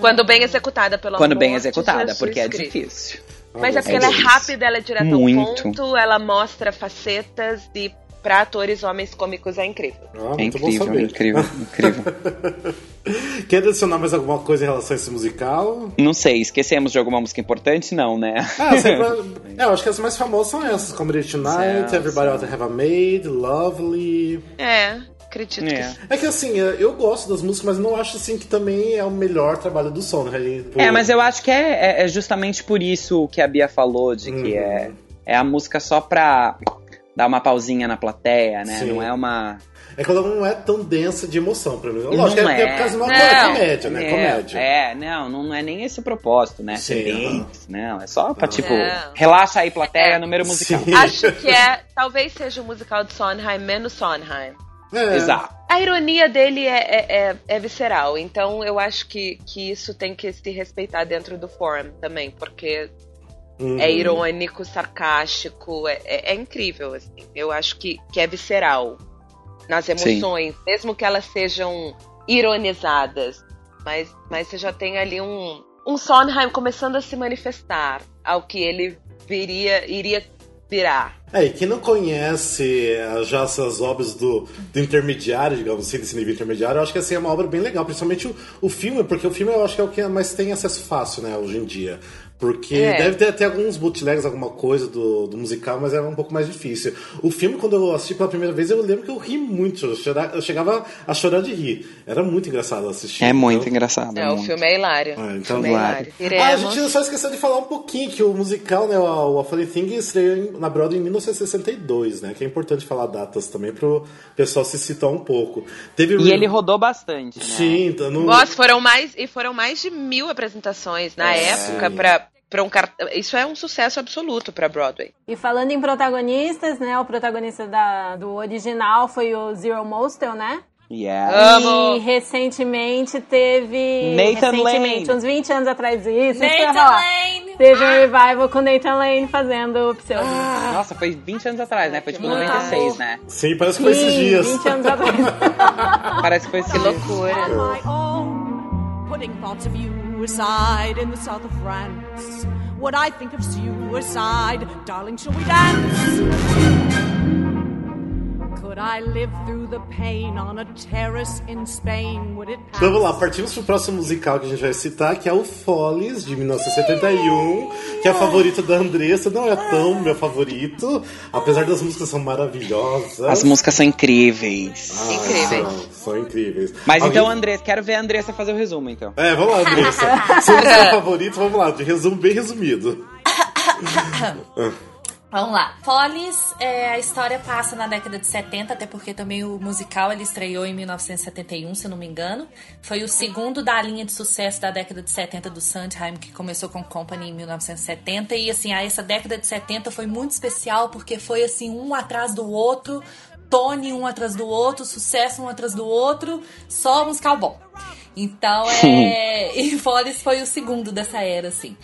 Quando bem executada, pelo Quando bem executada, porque é difícil. Mas é porque ela é rápida, ela é direto Muito. ao ponto, ela mostra facetas e pra atores homens cômicos é incrível. Ah, É incrível, incrível, incrível. Quer adicionar mais alguma coisa em relação a esse musical? Não sei, esquecemos de alguma música importante? Não, né? Ah, sempre... é, eu acho que as mais famosas são essas: Comedy Tonight, Everybody to Have a Maid, Lovely. É, acredito que É. sim. É que assim, eu gosto das músicas, mas não acho assim que também é o melhor trabalho do som, né? Tipo, É, mas eu acho que é, é- é justamente por isso que a Bia falou, de que Uhum. é, é a música só pra dar uma pausinha na plateia, né? Sim. Não é uma. É que ela não é tão densa de emoção pra mim. Lógico, Não é, porque é é. por causa de uma Não. comédia, né? é, comédia. É, não, não é nem esse o propósito, né? Sim, não. É só pra, tipo, Não. relaxa aí, plateia, É. número musical. Sim. Acho que é, talvez seja o musical de Sondheim menos Sondheim. É. Exato. A ironia dele é, é, é- é visceral, então eu acho que, que isso tem que se respeitar dentro do forum também, porque Uhum. é irônico, sarcástico, é, é- é incrível, assim. Eu acho que, que é visceral nas emoções, mesmo que elas sejam ironizadas. Mas, mas você já tem ali um, um Sondheim começando a se manifestar ao que ele viria, iria virar. É, e quem não conhece já essas obras do, do intermediário, digamos assim, desse nível intermediário, eu acho que assim, é uma obra bem legal, principalmente o, o filme, porque o filme eu acho que é o que mais tem acesso fácil, né, hoje em dia. Porque É. deve ter até alguns bootlegs, alguma coisa do, do musical, mas era um pouco mais difícil. O filme, quando eu assisti pela primeira vez, eu lembro que eu ri muito. Eu, chora- eu chegava a chorar de rir. Era muito engraçado assistir. É muito Então- engraçado. É, o muito. filme é hilário. Ah, o então filme é hilário. Ah, a gente só esqueceu de falar um pouquinho que o musical, né, o A Funny Thing, estreou na Broadway em 1962, né? Que é importante falar datas também pro pessoal se citar um pouco. Teve E ele rodou bastante, né? Sim, então, no... Nossa, foram mais, e foram mais de mil apresentações na É. época pra, pra um. Isso é um sucesso absoluto pra Broadway. E falando em protagonistas, né? O protagonista da, do original foi o Zero Mostel, né? Yeah. Amo. E recentemente teve. Nathan recentemente, Lane. uns 20 anos atrás disso. Nathan falar. Lane! Teve um revival com Nathan Lane fazendo o pseudo. Nossa, foi 20 anos atrás, né? Foi tipo Muito 96, né? Sim, parece que foi esses dias. 20 anos atrás. Parece que foi esse Que loucura. Aside in the south of France. What I think of suicide, darling, shall we dance? Então vamos lá, partimos pro próximo musical que a gente vai citar, que é o Follies, de 1971, que é a favorita da Andressa, não é tão meu favorito, apesar das músicas são maravilhosas. As músicas são incríveis. Ah, Incríveis. São, são incríveis. Mas Alguém- então, Andressa, quero ver a Andressa fazer o resumo, então. É, vamos lá, Andressa. Se você é favorito, vamos lá, de resumo bem resumido. Vamos lá. Follies, é, a história passa na década de 70, até porque também o musical ele estreou em 1971, se eu não me engano. Foi o segundo da linha de sucesso da década de 70 do Sondheim, que começou com Company em 1970. E assim, essa década de 70 foi muito especial porque foi assim, um atrás do outro, Tony um atrás do outro, sucesso um atrás do outro, só musical bom. Então, é. e Follies foi o segundo dessa era, assim.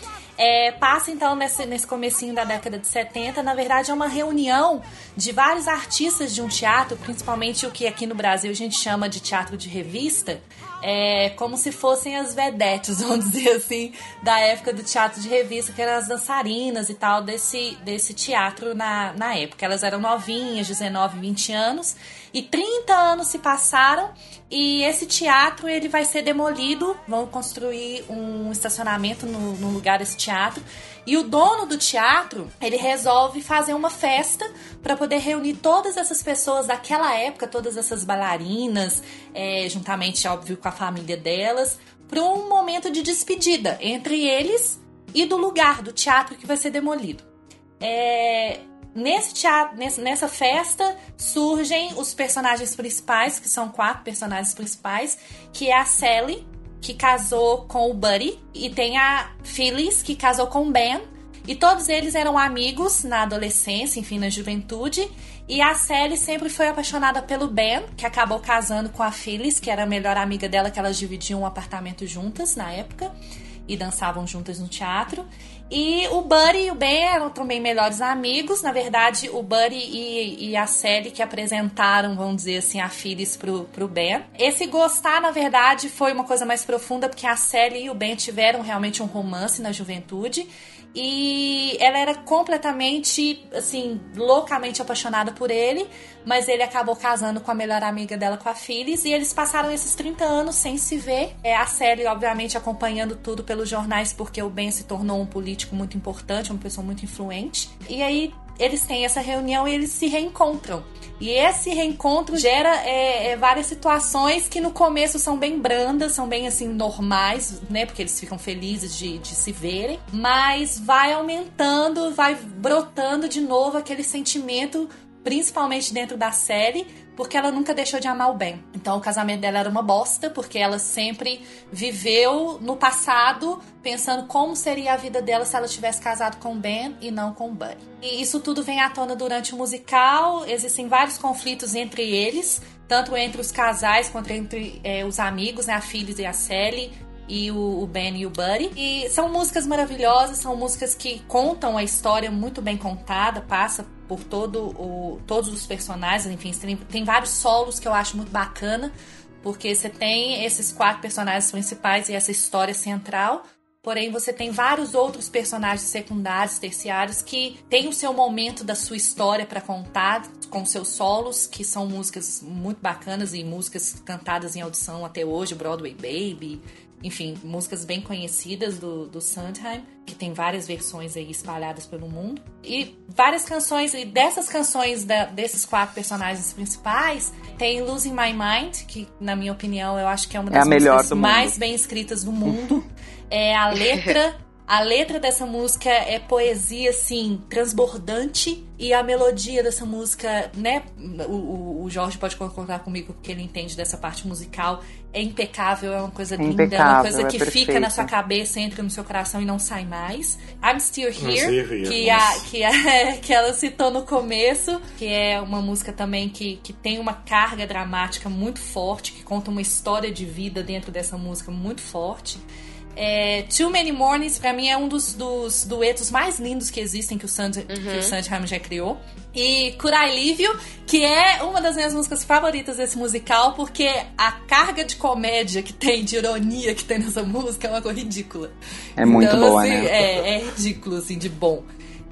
É, passa então nesse, nesse comecinho da década de 70, na verdade é uma reunião de vários artistas de um teatro, principalmente o que aqui no Brasil a gente chama de teatro de revista, é, como se fossem as vedetes, vamos dizer assim, da época do teatro de revista, que eram as dançarinas e tal desse, desse teatro na, na época. Elas eram novinhas, 19, 20 anos, e 30 anos se passaram e esse teatro ele vai ser demolido, vão construir um estacionamento no, no lugar desse teatro. E o dono do teatro, ele resolve fazer uma festa para poder reunir todas essas pessoas daquela época, todas essas bailarinas, é, juntamente, óbvio, com a família delas, para um momento de despedida entre eles e do lugar do teatro que vai ser demolido. É, nesse teatro, nessa festa, surgem os personagens principais, que são quatro personagens principais, que é a Sally, que casou com o Buddy, e tem a Phyllis, que casou com o Ben, e todos eles eram amigos na adolescência, enfim, na juventude. E a Sally sempre foi apaixonada pelo Ben, que acabou casando com a Phyllis, que era a melhor amiga dela, que elas dividiam um apartamento juntas na época e dançavam juntas no teatro. E o Buddy e o Ben eram também melhores amigos. Na verdade, o Buddy e, e a Sally que apresentaram, vamos dizer assim, a Phyllis pro, pro Ben. Esse gostar, na verdade, foi uma coisa mais profunda, porque a Sally e o Ben tiveram realmente um romance na juventude. E ela era completamente, assim, loucamente apaixonada por ele, mas ele acabou casando com a melhor amiga dela, com a Phyllis, e eles passaram esses 30 anos sem se ver. É, a série, obviamente, acompanhando tudo pelos jornais, porque o Ben se tornou um político muito importante, uma pessoa muito influente. E aí eles têm essa reunião e eles se reencontram. E esse reencontro gera é, é, várias situações que no começo são bem brandas, são bem assim normais, né? Porque eles ficam felizes de, de se verem. Mas vai aumentando, vai brotando de novo aquele sentimento, principalmente dentro da série, porque ela nunca deixou de amar o Ben. Então o casamento dela era uma bosta, porque ela sempre viveu no passado pensando como seria a vida dela se ela tivesse casado com o Ben e não com o Buddy. E isso tudo vem à tona durante o musical, existem vários conflitos entre eles, tanto entre os casais quanto entre eh, os amigos, né, a Phyllis e a Sally, e o, o Ben e o Buddy. E são músicas maravilhosas, são músicas que contam a história muito bem contada, passa por todo o, todos os personagens, enfim, tem, tem vários solos que eu acho muito bacana, porque você tem esses quatro personagens principais e essa história central. Porém, você tem vários outros personagens secundários, terciários, que têm o seu momento da sua história para contar, com seus solos, que são músicas muito bacanas e músicas cantadas em audição até hoje, Broadway Baby, enfim, músicas bem conhecidas do, do Sondheim, que tem várias versões aí espalhadas pelo mundo. E várias canções, e dessas canções da- desses quatro personagens principais, tem Losing My Mind, que na minha opinião eu acho que é uma É das melhor músicas mais bem escritas do mundo. É a letra. A letra dessa música é poesia, assim, transbordante. E a melodia dessa música, né? O, o- o Jorge pode concordar comigo porque ele entende dessa parte musical. É impecável, é uma coisa linda, é uma coisa é que fica na sua cabeça, entra no seu coração e não sai mais. I'm Still Here, que, a, que, a- que ela citou no começo, que é uma música também que, que tem uma carga dramática muito forte, que conta uma história de vida dentro dessa música muito forte. É, Too Many Mornings, pra mim, é um dos, dos duetos mais lindos que existem que o, Sand, que o já criou. E Could I Leave You, que é uma das minhas músicas favoritas desse musical, porque a carga de comédia que tem, de ironia que tem nessa música é uma coisa ridícula. É muito Então, boa, assim, né? É, é ridículo, assim, de bom.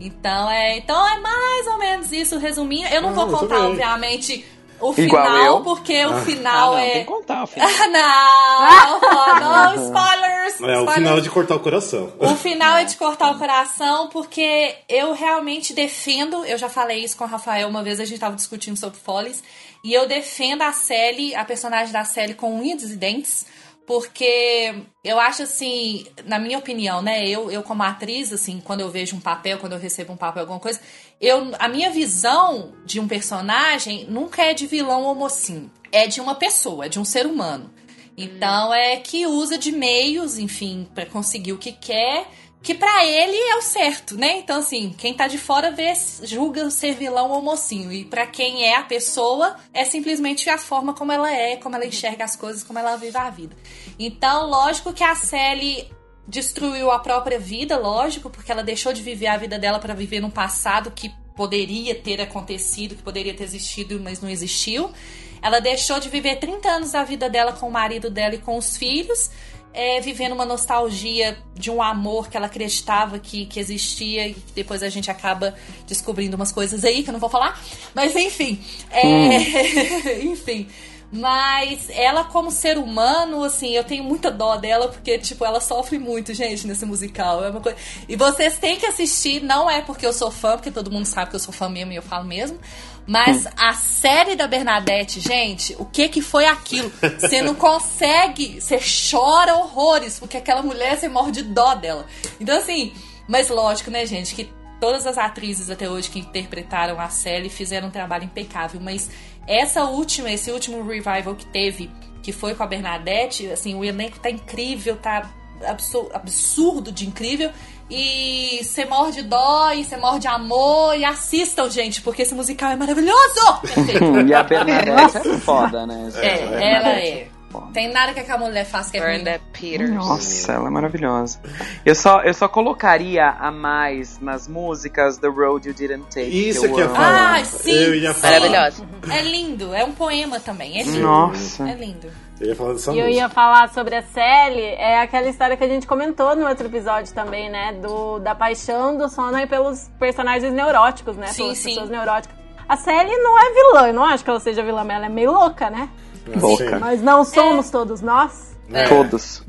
Então é, então é mais ou menos isso, resumindo. Eu não Ah, vou contar, bem. obviamente, o Igual final, eu. porque o Ah, final não, é. tem que contar o final. não, não, não, spoilers! É, o spoilers. final é de cortar o coração. O final é de cortar o coração, porque eu realmente defendo, eu já falei isso com o Rafael uma vez, a gente tava discutindo sobre Follies, e eu defendo a Sally, a personagem da Sally com unhas e dentes, porque eu acho assim, na minha opinião, né, eu, eu como atriz, assim, quando eu vejo um papel, quando eu recebo um papel, alguma coisa, eu, a minha visão de um personagem nunca é de vilão ou mocinho, é de uma pessoa, é de um ser humano. Então é que usa de meios, enfim, pra conseguir o que quer, que pra ele é o certo, né? Então assim, quem tá de fora vê, julga ser vilão ou mocinho, e pra quem é a pessoa é simplesmente a forma como ela é, como ela enxerga as coisas, como ela vive a vida. Então, lógico que a Sally destruiu a própria vida, lógico, porque ela deixou de viver a vida dela pra viver num passado que poderia ter acontecido, que poderia ter existido, mas não existiu. Ela deixou de viver 30 anos da vida dela com o marido dela e com os filhos, é, vivendo uma nostalgia de um amor que ela acreditava que, que existia e que depois a gente acaba descobrindo umas coisas aí que eu não vou falar. Mas enfim. é, enfim. Mas ela, como ser humano, assim, eu tenho muita dó dela, porque, tipo, ela sofre muito, gente, nesse musical. É uma coisa... E vocês têm que assistir, não é porque eu sou fã, porque todo mundo sabe que eu sou fã mesmo e eu falo mesmo. Mas a série da Bernadette, gente, o que que foi aquilo? Você não consegue, você chora horrores, porque aquela mulher, você morre de dó dela. Então, assim, mas lógico, né, gente, que todas as atrizes até hoje que interpretaram a série fizeram um trabalho impecável, mas essa última, esse último revival que teve, que foi com a Bernadette, assim, o elenco tá incrível, tá absu- absurdo de incrível. E você morre de dó, e você morre de amor, e assistam, gente, porque esse musical é maravilhoso! E a Bernadette é foda, né? gente? É, ela é. Tem nada que aquela mulher faça que é ruim. Brenda Peters. Nossa, ela é maravilhosa. Eu só, eu só colocaria a mais nas músicas The Road You Didn't Take. Isso eu que eu ia falar. Ah, sim, Eu ia falar. Maravilhosa. É lindo, é um poema também, é lindo. Nossa. É lindo. Eu ia falar dessa E eu música. ia falar sobre a Sally, é aquela história que a gente comentou no outro episódio também, né? Do, da paixão do Sondheim pelos personagens neuróticos, né? Sim, Pelas sim. pessoas neuróticas. A Sally não é vilã, eu não acho que ela seja vilã, mas ela é meio louca, né? Louca. Mas não somos todos nós. É. Todos.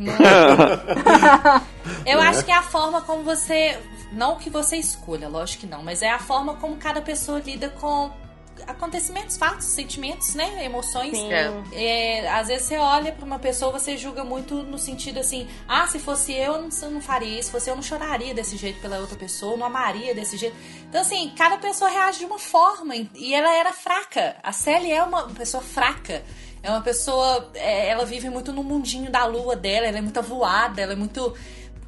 Eu acho que é a forma como você. Não que você escolha, lógico que não, mas é a forma como cada pessoa lida com acontecimentos, fatos, sentimentos, né? Emoções. Sim. É, às vezes você olha pra uma pessoa, você julga muito no sentido assim: ah, se fosse eu, eu não, eu não faria isso, se fosse eu, não choraria desse jeito pela outra pessoa, eu não amaria desse jeito. Então, assim, cada pessoa reage de uma forma e ela era fraca. A Sally é uma pessoa fraca. É uma pessoa. é, ela vive muito no mundinho da lua dela, ela é muito voada, ela é muito.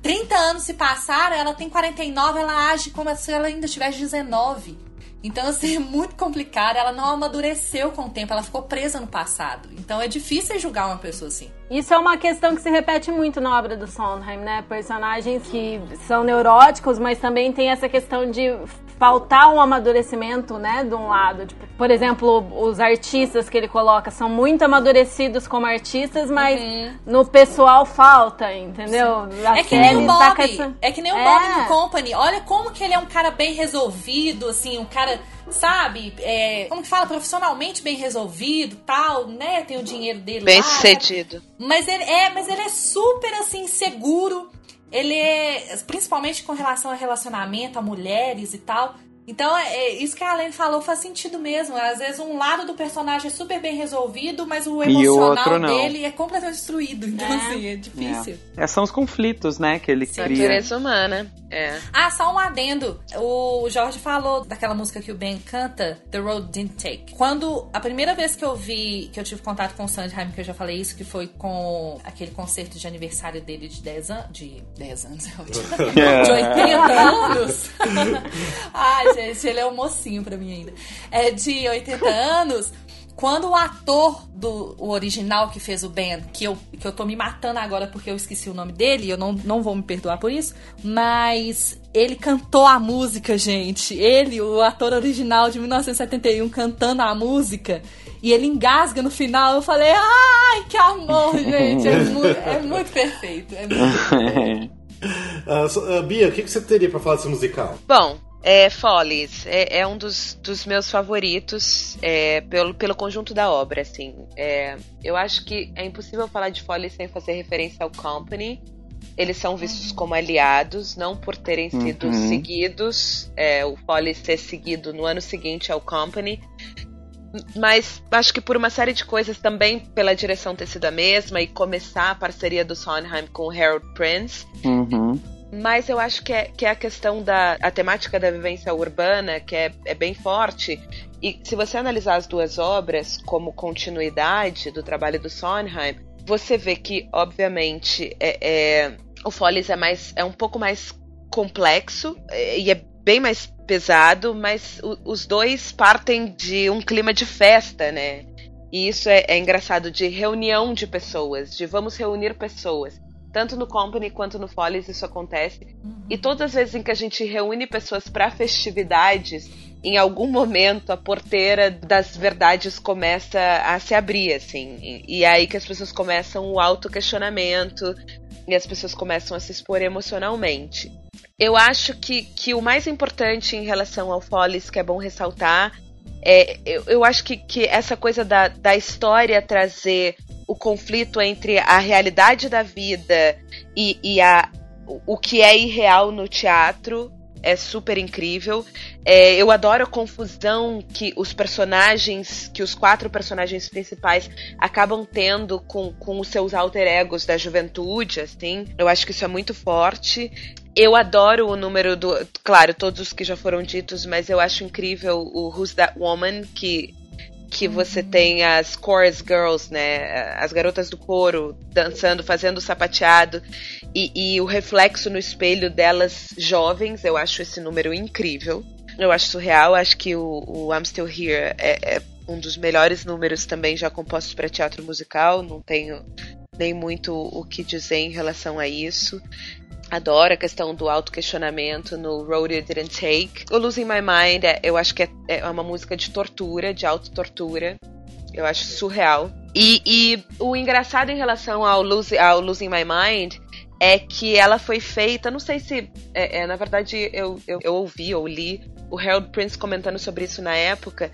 30 anos se passaram, ela tem 49, ela age como se ela ainda tivesse 19. Então, assim, é muito complicado. Ela não amadureceu com o tempo, ela ficou presa no passado. Então é difícil julgar uma pessoa assim. Isso é uma questão que se repete muito na obra do Sondheim, né? Personagens que são neuróticos, mas também tem essa questão de faltar um amadurecimento, né? De um lado. Tipo, por exemplo, os artistas que ele coloca são muito amadurecidos como artistas, mas no pessoal falta, entendeu? A É que nem o tá Bob. com essa- É que nem o É. Bob do Company. Olha como que ele é um cara bem resolvido, assim, um cara sabe, é, como que fala, profissionalmente bem resolvido, tal, né? Tem o dinheiro dele Bem lá. sucedido. Mas ele é, mas ele é super assim seguro. Ele é, principalmente com relação a relacionamento, a mulheres e tal. Então, é, é isso que a Alene falou faz sentido mesmo. Às vezes um lado do personagem é super bem resolvido, mas o o emocional outro não. dele é completamente destruído. Então, É. assim, é difícil. É, são os conflitos, né, que ele cria. Natureza humana. É. Ah, só um adendo. O Jorge falou daquela música que o Ben canta, The Road Didn't Take. Quando a primeira vez que eu vi, que eu tive contato com o Sandheim, que eu já falei isso, que foi com aquele concerto de aniversário dele de 10 anos. De 10 anos, é ótimo. De 80 anos. Ai, gente, ele é um mocinho pra mim ainda. É de 80 anos. Quando o ator do o original que fez o Ben, que eu, que eu tô me matando agora porque eu esqueci o nome dele, eu não, não vou me perdoar por isso, mas ele cantou a música, gente. Ele, o ator original de 1971, cantando a música. E ele engasga no final. Eu falei, ai, que amor, gente. É, mu- é muito perfeito. É muito Ah, so- ah, Bia, o que, que você teria pra falar desse musical? Bom, é, Follies é, é um dos, dos meus favoritos é, pelo, pelo conjunto da obra, assim. É, eu acho que é impossível falar de Follies sem fazer referência ao Company. Eles são vistos como aliados, não por terem sido Uhum. seguidos, é, o Follies ser seguido no ano seguinte ao Company. Mas acho que por uma série de coisas também pela direção ter sido a mesma e começar a parceria do Sondheim com o Harold Prince, Uhum. Mas eu acho que é, que é a questão da a temática da vivência urbana, que é, é bem forte. E se você analisar as duas obras como continuidade do trabalho do Sondheim, você vê que, obviamente, é, é- o Follies é, mais, é um pouco mais complexo é, e é bem mais pesado, mas o- os dois partem de um clima de festa, né? E isso é, é engraçado, de reunião de pessoas, de vamos reunir pessoas. Tanto no Company quanto no Follies isso acontece. E todas as vezes em que a gente reúne pessoas para festividades, em algum momento a porteira das verdades começa a se abrir, assim. E, e é aí que as pessoas começam o auto-questionamento e as pessoas começam a se expor emocionalmente. Eu acho que, que o mais importante em relação ao Follies, que é bom ressaltar, é, eu, eu acho que, que essa coisa da, da história trazer o conflito entre a realidade da vida e, e a, o, que é irreal no teatro é super incrível. É, eu adoro a confusão que os personagens, que os quatro personagens principais acabam tendo com, com os seus alter egos da juventude, assim. Eu acho que isso é muito forte. Eu adoro o número do. Claro, todos os que já foram ditos, mas eu acho incrível o Who's That Woman, que que você tem as chorus girls, né, as garotas do coro dançando, fazendo sapateado e, e o reflexo no espelho delas jovens, eu acho esse número incrível. Eu acho surreal, acho que o, o I'm Still Here é, é um dos melhores números também já compostos para teatro musical, não tenho nem muito o que dizer em relação a isso. Adoro a questão do auto-questionamento no Road You Didn't Take. O Losing My Mind, é- eu acho que é, é uma música de tortura, de auto-tortura. Eu acho surreal. E, e o engraçado em relação ao, Lose, ao Losing My Mind é que ela foi feita, não sei se. É, é, na verdade, eu, eu, eu ouvi ou li o Harold Prince comentando sobre isso na época.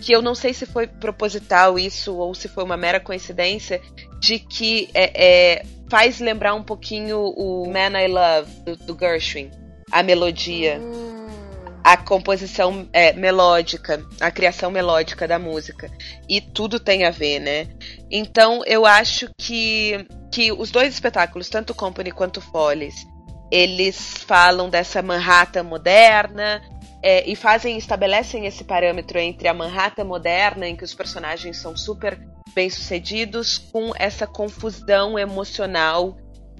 Que eu não sei se foi proposital isso ou se foi uma mera coincidência, de que é, é, faz lembrar um pouquinho o Man I Love do, do Gershwin, a melodia, a composição é, melódica, a criação melódica da música. E tudo tem a ver, né? Então eu acho que, que os dois espetáculos, tanto Company quanto Follies, eles falam dessa Manhattan moderna. É, e fazem, estabelecem esse parâmetro entre a Manhattan moderna, em que os personagens são super bem-sucedidos, com essa confusão emocional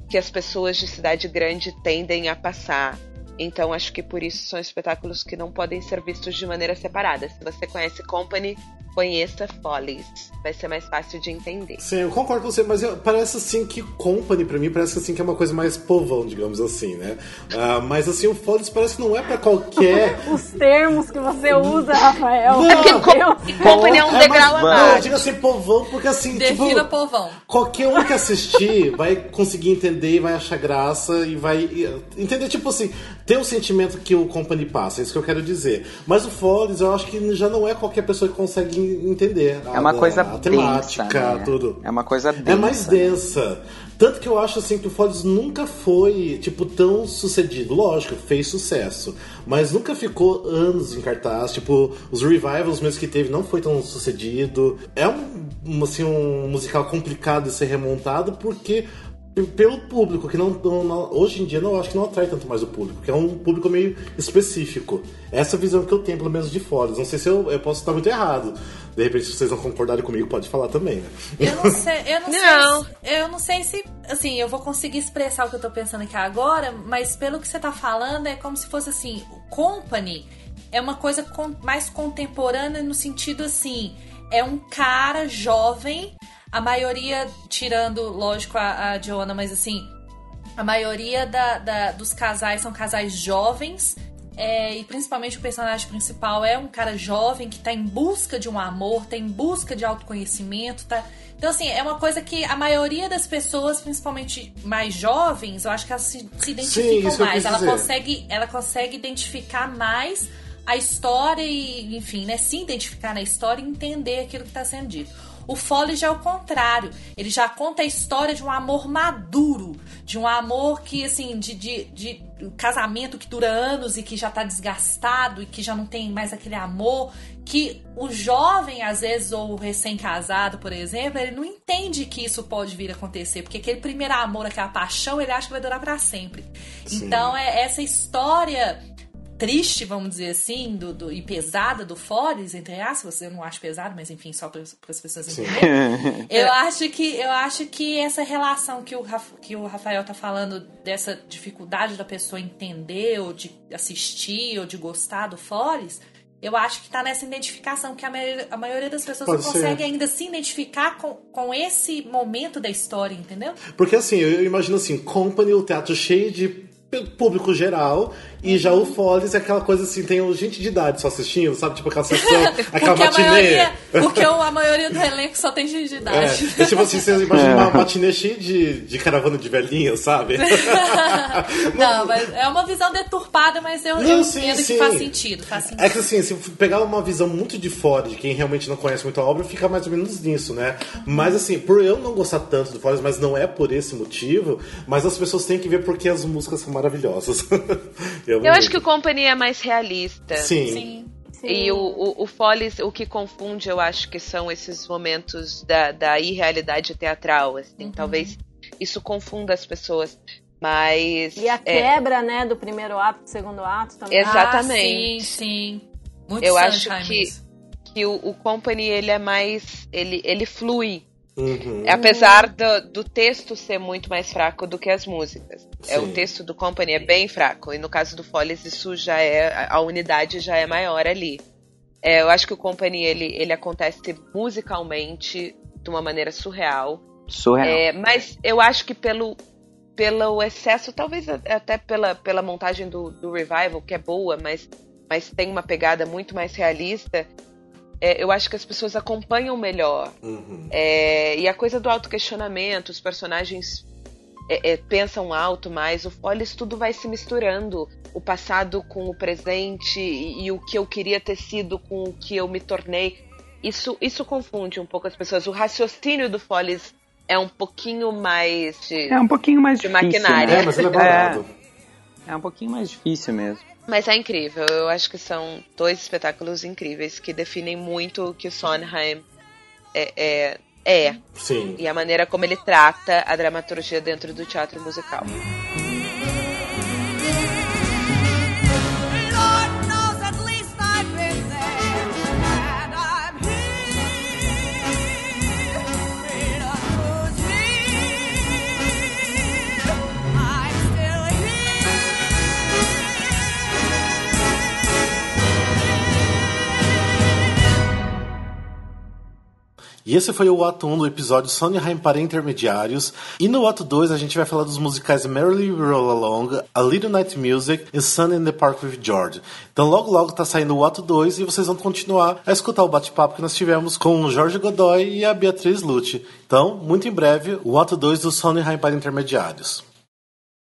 que as pessoas de cidade grande tendem a passar. Então acho que por isso são espetáculos que não podem ser vistos de maneira separada. Se você conhece Company, conheça Follies. Vai ser mais fácil de entender. Sim, eu concordo com você, mas eu- parece assim que Company, pra mim, parece assim que é uma coisa mais povão, digamos assim, né? Ah, mas assim, o Follies parece que não é pra qualquer. Os termos que você usa, Rafael. Não, Meu porque Deus. Company é um mais- degrau Não, eu abaixo. digo assim, povão, porque assim, Defina tipo. povão. Qualquer um que assistir vai conseguir entender e vai achar graça e vai entender, tipo assim, ter o sentimento que o Company passa, é isso que eu quero dizer. Mas o Follies, eu acho que já não é qualquer pessoa que consegue entender. É uma a- coisa a temática, densa, né? tudo. É uma coisa densa. É mais densa. Tanto que eu acho assim que o Follies nunca foi, tipo, tão sucedido. Lógico, fez sucesso. Mas nunca ficou anos em cartaz. Tipo, os revivals mesmo que teve não foi tão sucedido. É um, um, assim, um musical complicado de ser remontado porque pelo público, que não, não- não- hoje em dia não acho que não atrai tanto mais o público, que é um público meio específico. Essa visão que eu tenho, pelo menos de Follies. Não sei se eu, eu posso estar muito errado. De repente, se vocês não concordarem comigo, pode falar também, né? Eu não sei, eu não, Não. sei. se- Eu não sei se, assim, eu vou conseguir expressar o que eu tô pensando aqui agora, mas pelo que você tá falando, é como se fosse assim, o company é uma coisa mais contemporânea no sentido assim, é um cara jovem, a maioria, tirando, lógico, a, a Joana, mas assim, a maioria da- da- dos casais são casais jovens. é, e principalmente o personagem principal é um cara jovem que tá em busca de um amor, tá em busca de autoconhecimento, tá. Então, assim, é uma coisa que a maioria das pessoas, principalmente mais jovens, eu acho que elas se, se identificam eu mais. Ela dizer. consegue, ela consegue identificar mais a história e, enfim, né, se identificar na história e entender aquilo que está sendo dito. O Foley já é o contrário. Ele já conta a história de um amor maduro, de um amor que, assim, de, de, de um casamento que dura anos e que já tá desgastado e que já não tem mais aquele amor. Que o jovem, às vezes, ou o recém-casado, por exemplo, ele não entende que isso pode vir a acontecer, porque aquele primeiro amor, aquela paixão, ele acha que vai durar para sempre. Então, é essa história triste, vamos dizer assim, do, do- e pesada do Foles, entre aspas, eu não acho pesado, mas enfim, só para as pessoas entenderem. eu acho que eu acho que essa relação que o, que o Rafael tá falando dessa dificuldade da pessoa entender ou de assistir ou de gostar do Foles, eu acho que tá nessa identificação que a maioria, a maioria das pessoas Pode não ser. consegue ainda se identificar com, com esse momento da história, entendeu? Porque assim, eu imagino assim, Company, o teatro cheio de público geral, e já o Follies é aquela coisa assim, tem gente de idade só assistindo, sabe? Tipo aquela sessão, aquela Porque a matinê. maioria, porque a maioria do elenco só tem gente de idade. É, é tipo assim, você imagina uma matinê cheia de, de caravana de velhinhas, sabe? Não, mas é uma visão deturpada, mas eu, Não, eu sim, entendo sim. que faz sentido. Faz sentido. É que assim, se pegar uma visão muito de fora, de quem realmente não conhece muito a obra, fica mais ou menos nisso, né? Mas assim, por eu não gostar tanto do Follies, mas não é por esse motivo, mas as pessoas têm que ver porque as músicas são maravilhosas. Eu Eu acho que o Company é mais realista. Sim. Sim. E o, o, o Follies, o que confunde, eu acho que são esses momentos da, da irrealidade teatral, assim. Talvez isso confunda as pessoas. Mas. E a é, quebra, né, do primeiro ato pro segundo ato também. Exatamente. Ah, sim, sim. Muito Eu acho que- isso. que o, o Company, ele é mais. Ele, ele flui. Uhum. Apesar do, do texto ser muito mais fraco do que as músicas. É, o Sim. texto do Company é bem fraco. E no caso do Follies, isso já é. A unidade já é maior ali. É, eu acho que o Company ele, ele acontece musicalmente de uma maneira surreal. Surreal. É, mas eu acho que pelo, pelo excesso, talvez até pela, pela montagem do, do Revival, que é boa, mas, mas tem uma pegada muito mais realista, é, eu acho que as pessoas acompanham melhor. Uhum. É, e a coisa do autoquestionamento, os personagens é, é, pensam alto mais, o Follies tudo vai se misturando. O passado com o presente e, e o que eu queria ter sido com o que eu me tornei. Isso, isso confunde um pouco as pessoas. O raciocínio do Follies é um pouquinho mais de. É um pouquinho mais De difícil. maquinária. Né? É, mas ele é bordado. É um pouquinho mais difícil mesmo. Mas é incrível. Eu acho que são dois espetáculos incríveis que definem muito o que o Sondheim é, é, é Sim. e a maneira como ele trata a dramaturgia dentro do teatro musical. E esse foi o ato 1 do episódio Sondheim para intermediários. E no ato 2 a gente vai falar dos musicais Merrily Roll Along, A Little Night Music e Sun in the Park with George. Então logo logo tá saindo o ato 2 e vocês vão continuar a escutar o bate-papo que nós tivemos com o Jorge Godoy e a Beatriz Lute. Então, muito em breve, o ato 2 do Sondheim para intermediários.